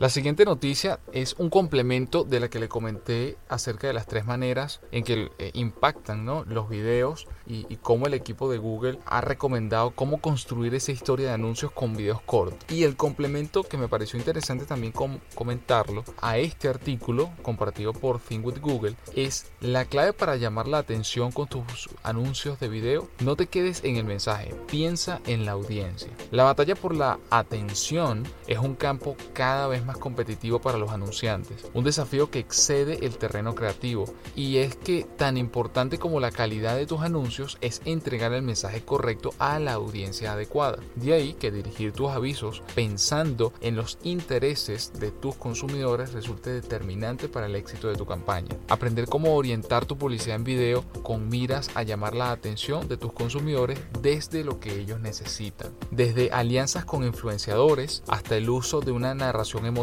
La siguiente noticia es un complemento de la que le comenté acerca de las tres maneras en que eh, impactan los videos y, cómo el equipo de Google ha recomendado cómo construir esa historia de anuncios con videos cortos. Y el complemento que me pareció interesante también comentarlo a este artículo compartido por Think with Google es la clave para llamar la atención con tus anuncios de video. No te quedes en el mensaje, piensa en la audiencia. La batalla por la atención es un campo cada vez más competitivo para los anunciantes, un desafío que excede el terreno creativo y es que tan importante como la calidad de tus anuncios es entregar el mensaje correcto a la audiencia adecuada. De ahí que dirigir tus avisos pensando en los intereses de tus consumidores resulte determinante para el éxito de tu campaña. Aprender cómo orientar tu publicidad en video con miras a llamar la atención de tus consumidores desde lo que ellos necesitan. Desde alianzas con influenciadores hasta el uso de una narración emocional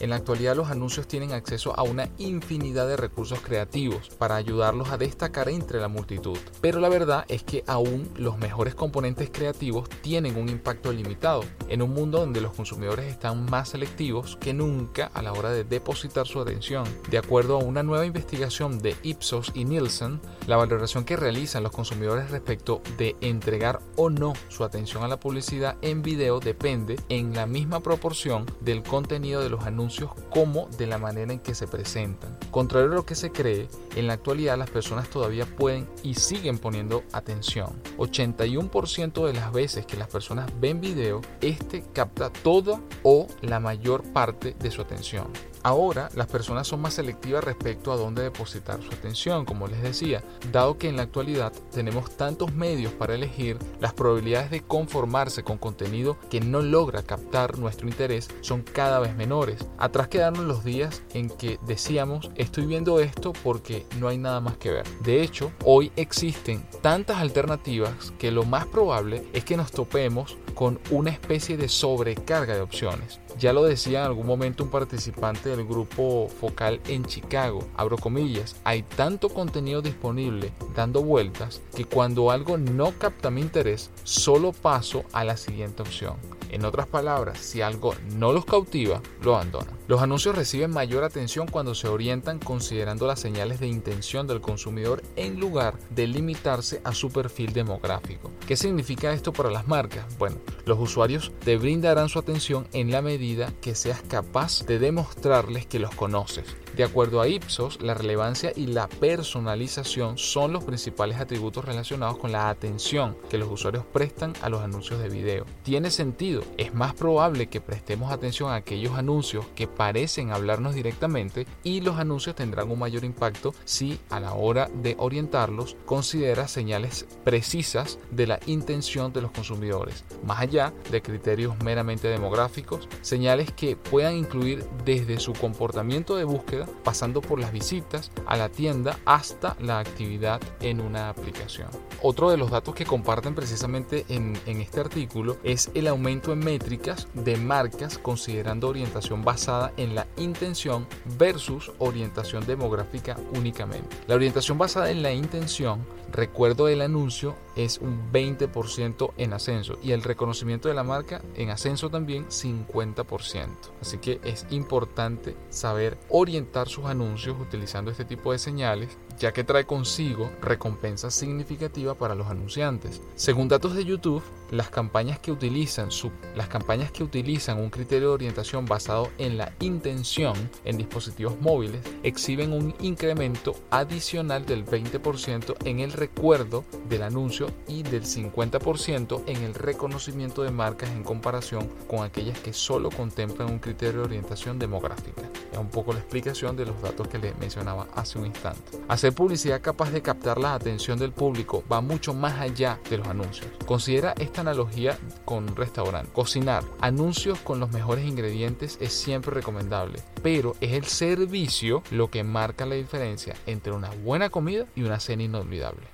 en la actualidad los anuncios tienen acceso a una infinidad de recursos creativos para ayudarlos a destacar entre la multitud. Pero la verdad es que aún los mejores componentes creativos tienen un impacto limitado en un mundo donde los consumidores están más selectivos que nunca a la hora de depositar su atención. De acuerdo a una nueva investigación de Ipsos y Nielsen, la valoración que realizan los consumidores respecto de entregar o no su atención a la publicidad en video depende en la misma proporción del contenido de los anuncios como de la manera en que se presentan. Contrario a lo que se cree, en la actualidad las personas todavía pueden y siguen poniendo atención. 81% de las veces que las personas ven video, este capta toda o la mayor parte de su atención. Ahora las personas son más selectivas respecto a dónde depositar su atención, como les decía, dado que en la actualidad tenemos tantos medios para elegir, las probabilidades de conformarse con contenido que no logra captar nuestro interés son cada vez menores. Atrás quedaron los días en que decíamos estoy viendo esto porque no hay nada más que ver. De hecho, hoy existen tantas alternativas que lo más probable es que nos topemos con una especie de sobrecarga de opciones. Ya lo decía en algún momento un participante del grupo focal en Chicago, abro comillas, hay tanto contenido disponible dando vueltas que cuando algo no capta mi interés, solo paso a la siguiente opción. En otras palabras, si algo no los cautiva, lo abandonan. Los anuncios reciben mayor atención cuando se orientan considerando las señales de intención del consumidor en lugar de limitarse a su perfil demográfico. ¿Qué significa esto para las marcas? Bueno, los usuarios te brindarán su atención en la medida que seas capaz de demostrarles que los conoces de acuerdo a Ipsos, la relevancia y la personalización son los principales atributos relacionados con la atención que los usuarios prestan a los anuncios de video. Tiene sentido, es más probable que prestemos atención a aquellos anuncios que parecen hablarnos directamente y los anuncios tendrán un mayor impacto si a la hora de orientarlos considera señales precisas de la intención de los consumidores, más allá de criterios meramente demográficos, señales que puedan incluir desde su comportamiento de búsqueda pasando por las visitas a la tienda hasta la actividad en una aplicación. Otro de los datos que comparten precisamente en, en este artículo es el aumento en métricas de marcas considerando orientación basada en la intención versus orientación demográfica únicamente. La orientación basada en la intención, recuerdo del anuncio, es un 20% en ascenso y el reconocimiento de la marca en ascenso también 50%. Así que es importante saber orientar sus anuncios utilizando este tipo de señales, ya que trae consigo recompensas significativas para los anunciantes. Según datos de YouTube, las campañas que utilizan las campañas que utilizan un criterio de orientación basado en la intención en dispositivos móviles exhiben un incremento adicional del 20% en el recuerdo del anuncio y del 50% en el reconocimiento de marcas en comparación con aquellas que solo contemplan un criterio de orientación demográfica. Un poco la explicación de los datos que le mencionaba hace un instante. Hacer publicidad capaz de captar la atención del público va mucho más allá de los anuncios. Considera esta analogía con un restaurante. Cocinar anuncios con los mejores ingredientes es siempre recomendable, pero es el servicio lo que marca la diferencia entre una buena comida y una cena inolvidable.